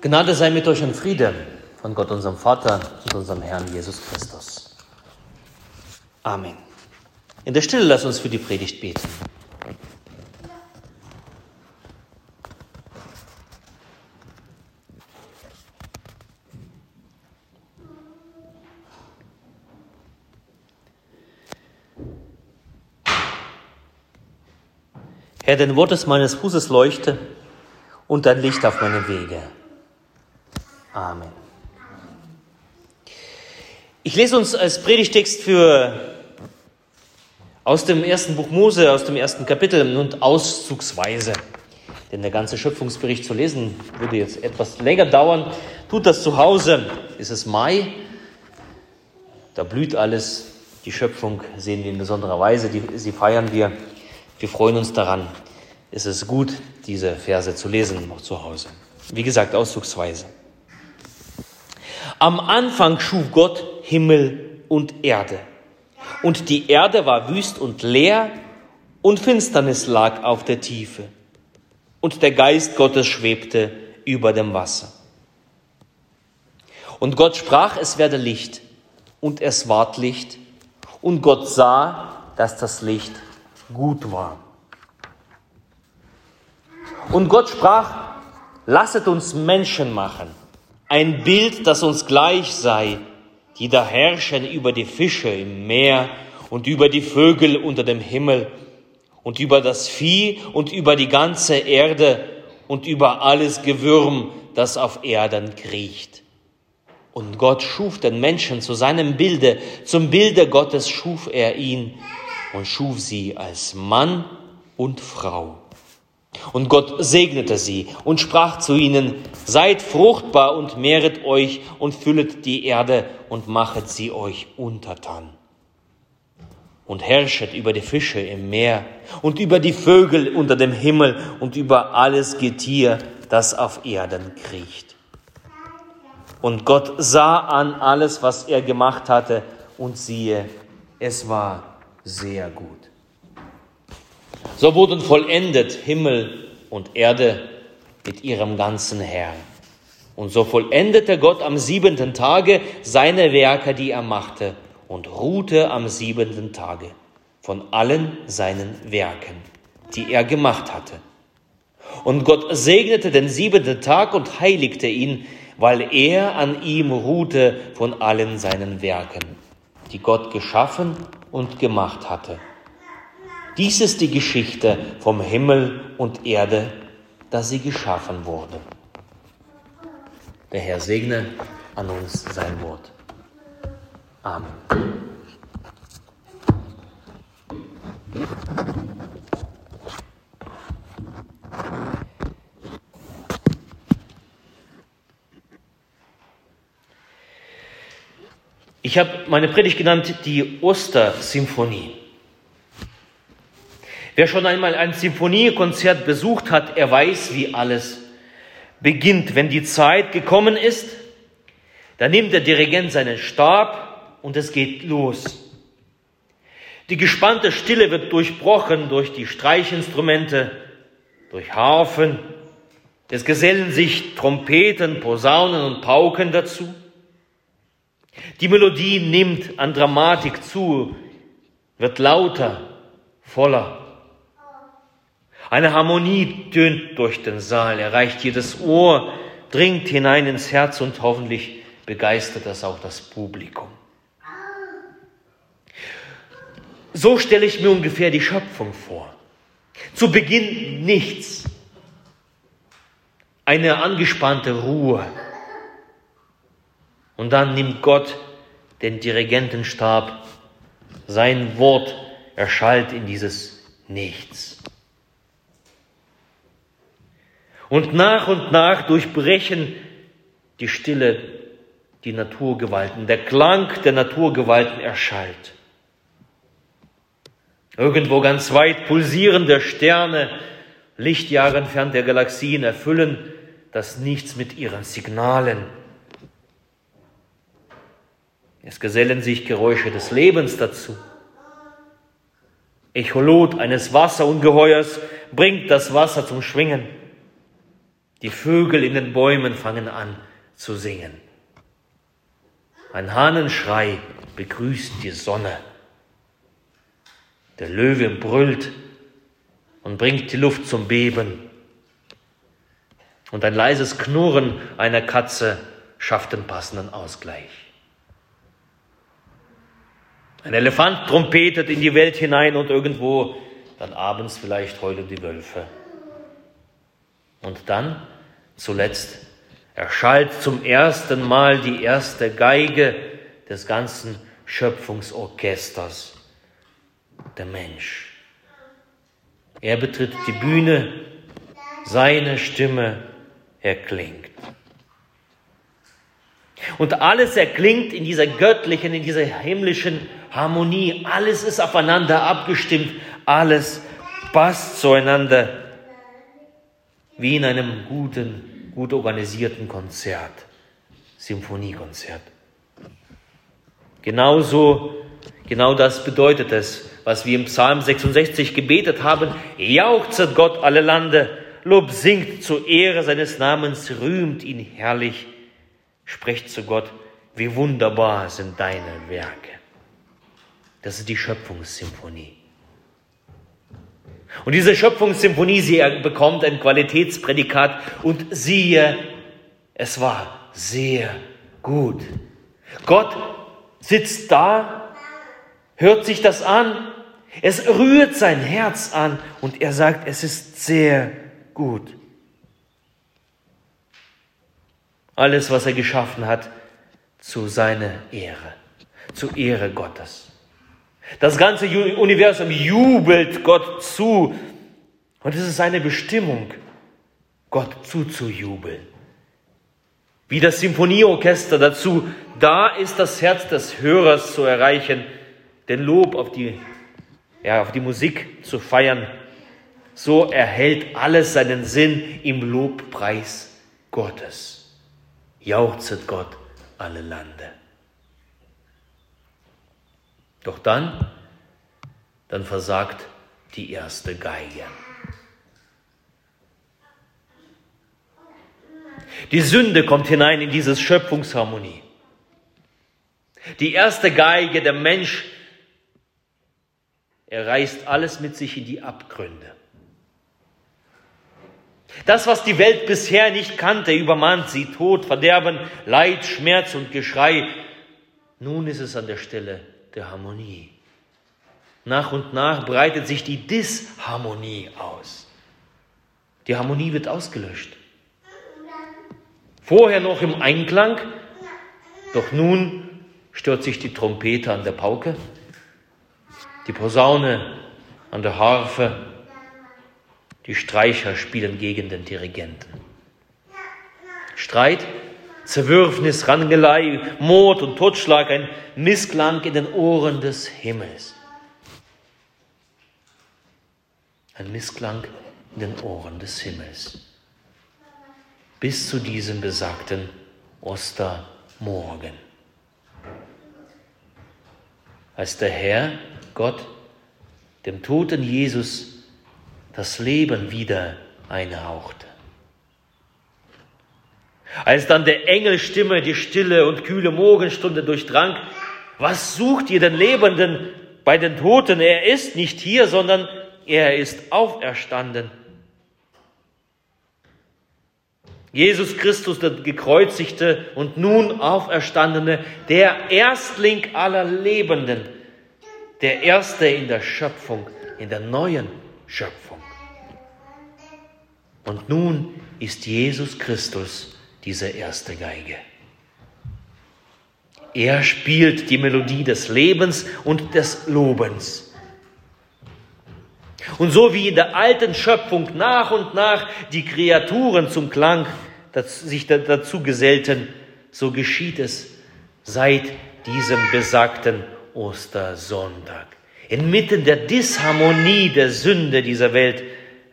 Gnade sei mit euch und Friede von Gott, unserem Vater und unserem Herrn Jesus Christus. Amen. In der Stille lass uns für die Predigt beten. Herr, dein Wort ist meines Fußes Leuchte und dein Licht auf meinem Wege. Amen. Ich lese uns als Predigtext für aus dem ersten Buch Mose, aus dem ersten Kapitel und auszugsweise. Denn der ganze Schöpfungsbericht zu lesen würde jetzt etwas länger dauern. Tut das zu Hause. ist Es Mai. Da blüht alles. Die Schöpfung sehen wir in besonderer Weise. Die, sie feiern wir. Wir freuen uns daran. Es ist gut, diese Verse zu lesen, noch zu Hause. Wie gesagt, auszugsweise. Am Anfang schuf Gott Himmel und Erde. Und die Erde war wüst und leer, und Finsternis lag auf der Tiefe. Und der Geist Gottes schwebte über dem Wasser. Und Gott sprach, es werde Licht. Und es ward Licht. Und Gott sah, dass das Licht gut war. Und Gott sprach, lasset uns Menschen machen ein Bild, das uns gleich sei, die da herrschen über die Fische im Meer und über die Vögel unter dem Himmel und über das Vieh und über die ganze Erde und über alles Gewürm, das auf Erden kriecht. Und Gott schuf den Menschen zu seinem Bilde, zum Bilde Gottes schuf er ihn und schuf sie als Mann und Frau. Und Gott segnete sie und sprach zu ihnen, seid fruchtbar und mehret euch und füllet die Erde und machet sie euch untertan. Und herrschet über die Fische im Meer und über die Vögel unter dem Himmel und über alles Getier, das auf Erden kriecht. Und Gott sah an alles, was er gemacht hatte, und siehe, es war sehr gut. So wurden vollendet Himmel und Erde mit ihrem ganzen Herrn. Und so vollendete Gott am siebenten Tage seine Werke, die er machte, und ruhte am siebenten Tage von allen seinen Werken, die er gemacht hatte. Und Gott segnete den siebenten Tag und heiligte ihn, weil er an ihm ruhte von allen seinen Werken, die Gott geschaffen und gemacht hatte. Dies ist die Geschichte vom Himmel und Erde, dass sie geschaffen wurde. Der Herr segne an uns sein Wort. Amen. Ich habe meine Predigt genannt die Ostersymphonie. Wer schon einmal ein Symphoniekonzert besucht hat, er weiß, wie alles beginnt. Wenn die Zeit gekommen ist, dann nimmt der Dirigent seinen Stab und es geht los. Die gespannte Stille wird durchbrochen durch die Streichinstrumente, durch Harfen. Es gesellen sich Trompeten, Posaunen und Pauken dazu. Die Melodie nimmt an Dramatik zu, wird lauter, voller. Eine Harmonie tönt durch den Saal, erreicht jedes Ohr, dringt hinein ins Herz und hoffentlich begeistert das auch das Publikum. So stelle ich mir ungefähr die Schöpfung vor. Zu Beginn nichts. Eine angespannte Ruhe. Und dann nimmt Gott den Dirigentenstab. Sein Wort erschallt in dieses Nichts. Und nach und nach durchbrechen die Stille die Naturgewalten. Der Klang der Naturgewalten erschallt. Irgendwo ganz weit pulsierende Sterne, Lichtjahre entfernt der Galaxien, erfüllen das Nichts mit ihren Signalen. Es gesellen sich Geräusche des Lebens dazu. Echolot eines Wasserungeheuers bringt das Wasser zum Schwingen. Die Vögel in den Bäumen fangen an zu singen. Ein Hahnenschrei begrüßt die Sonne. Der Löwe brüllt und bringt die Luft zum Beben. Und ein leises Knurren einer Katze schafft den passenden Ausgleich. Ein Elefant trompetet in die Welt hinein und irgendwo dann abends vielleicht heulen die Wölfe. Und dann zuletzt erschallt zum ersten Mal die erste Geige des ganzen Schöpfungsorchesters, der Mensch. Er betritt die Bühne, seine Stimme erklingt. Und alles erklingt in dieser göttlichen, in dieser himmlischen Harmonie. Alles ist aufeinander abgestimmt. Alles passt zueinander. Wie in einem guten, gut organisierten Konzert. Symphoniekonzert. Genauso, genau das bedeutet es, was wir im Psalm 66 gebetet haben. Jauchzet Gott alle Lande, Lob singt zur Ehre seines Namens, rühmt ihn herrlich, sprecht zu Gott, wie wunderbar sind deine Werke. Das ist die Schöpfungssymphonie. Und diese Schöpfungssymphonie, sie bekommt ein Qualitätsprädikat und siehe, es war sehr gut. Gott sitzt da, hört sich das an, es rührt sein Herz an und er sagt, es ist sehr gut. Alles, was er geschaffen hat, zu seiner Ehre, zur Ehre Gottes. Das ganze Universum jubelt Gott zu. Und es ist seine Bestimmung, Gott zuzujubeln. Wie das Symphonieorchester dazu, da ist das Herz des Hörers zu erreichen, den Lob auf die, ja, auf die Musik zu feiern. So erhält alles seinen Sinn im Lobpreis Gottes. Jauchzet Gott alle Lande. Doch dann, dann versagt die erste Geige. Die Sünde kommt hinein in diese Schöpfungsharmonie. Die erste Geige, der Mensch, er reißt alles mit sich in die Abgründe. Das, was die Welt bisher nicht kannte, übermannt sie Tod, Verderben, Leid, Schmerz und Geschrei. Nun ist es an der Stelle der Harmonie. Nach und nach breitet sich die Disharmonie aus. Die Harmonie wird ausgelöscht. Vorher noch im Einklang, doch nun stört sich die Trompete an der Pauke, die Posaune an der Harfe, die Streicher spielen gegen den Dirigenten. Streit Zerwürfnis, Rangelei, Mord und Totschlag, ein Missklang in den Ohren des Himmels. Ein Missklang in den Ohren des Himmels. Bis zu diesem besagten Ostermorgen. Als der Herr, Gott, dem toten Jesus das Leben wieder einhauchte. Als dann der Engelstimme die stille und kühle Morgenstunde durchdrang, was sucht ihr den Lebenden bei den Toten? Er ist nicht hier, sondern er ist auferstanden. Jesus Christus, der gekreuzigte und nun auferstandene, der Erstling aller Lebenden, der Erste in der Schöpfung, in der neuen Schöpfung. Und nun ist Jesus Christus diese erste Geige. Er spielt die Melodie des Lebens und des Lobens. Und so wie in der alten Schöpfung nach und nach die Kreaturen zum Klang sich dazu gesellten, so geschieht es seit diesem besagten Ostersonntag. Inmitten der Disharmonie der Sünde dieser Welt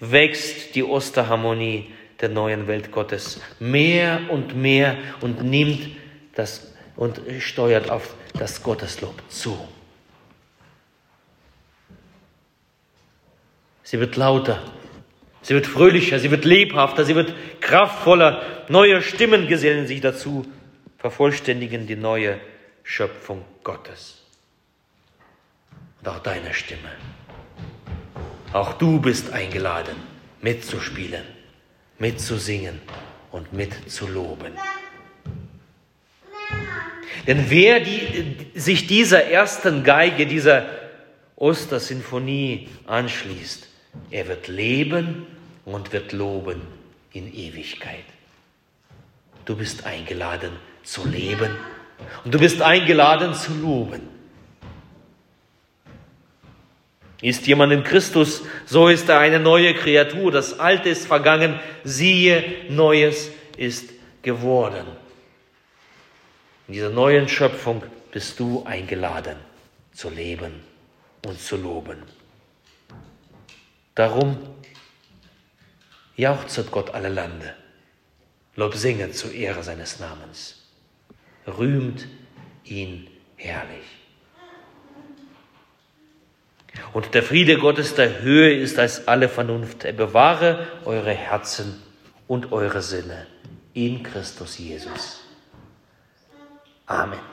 wächst die Osterharmonie der neuen Welt Gottes mehr und mehr und nimmt das und steuert auf das Gotteslob zu. Sie wird lauter, Sie wird fröhlicher, sie wird lebhafter, sie wird kraftvoller. Neue Stimmen gesellen sich dazu, vervollständigen die neue Schöpfung Gottes. Und auch deine Stimme. Auch du bist eingeladen, mitzuspielen, mitzusingen und mitzuloben. Denn wer die, sich dieser ersten Geige, dieser Ostersinfonie anschließt, er wird leben und wird loben in Ewigkeit. Du bist eingeladen zu leben und du bist eingeladen zu loben. Ist jemand in Christus, so ist er eine neue Kreatur. Das Alte ist vergangen, siehe, Neues ist geworden. In dieser neuen Schöpfung bist du eingeladen zu leben und zu loben. Darum jauchzet Gott alle Lande, Lob singet zur Ehre seines Namens, rühmt ihn herrlich. Und der Friede Gottes der Höhe ist als alle Vernunft. Er bewahre eure Herzen und eure Sinne in Christus Jesus. Amen.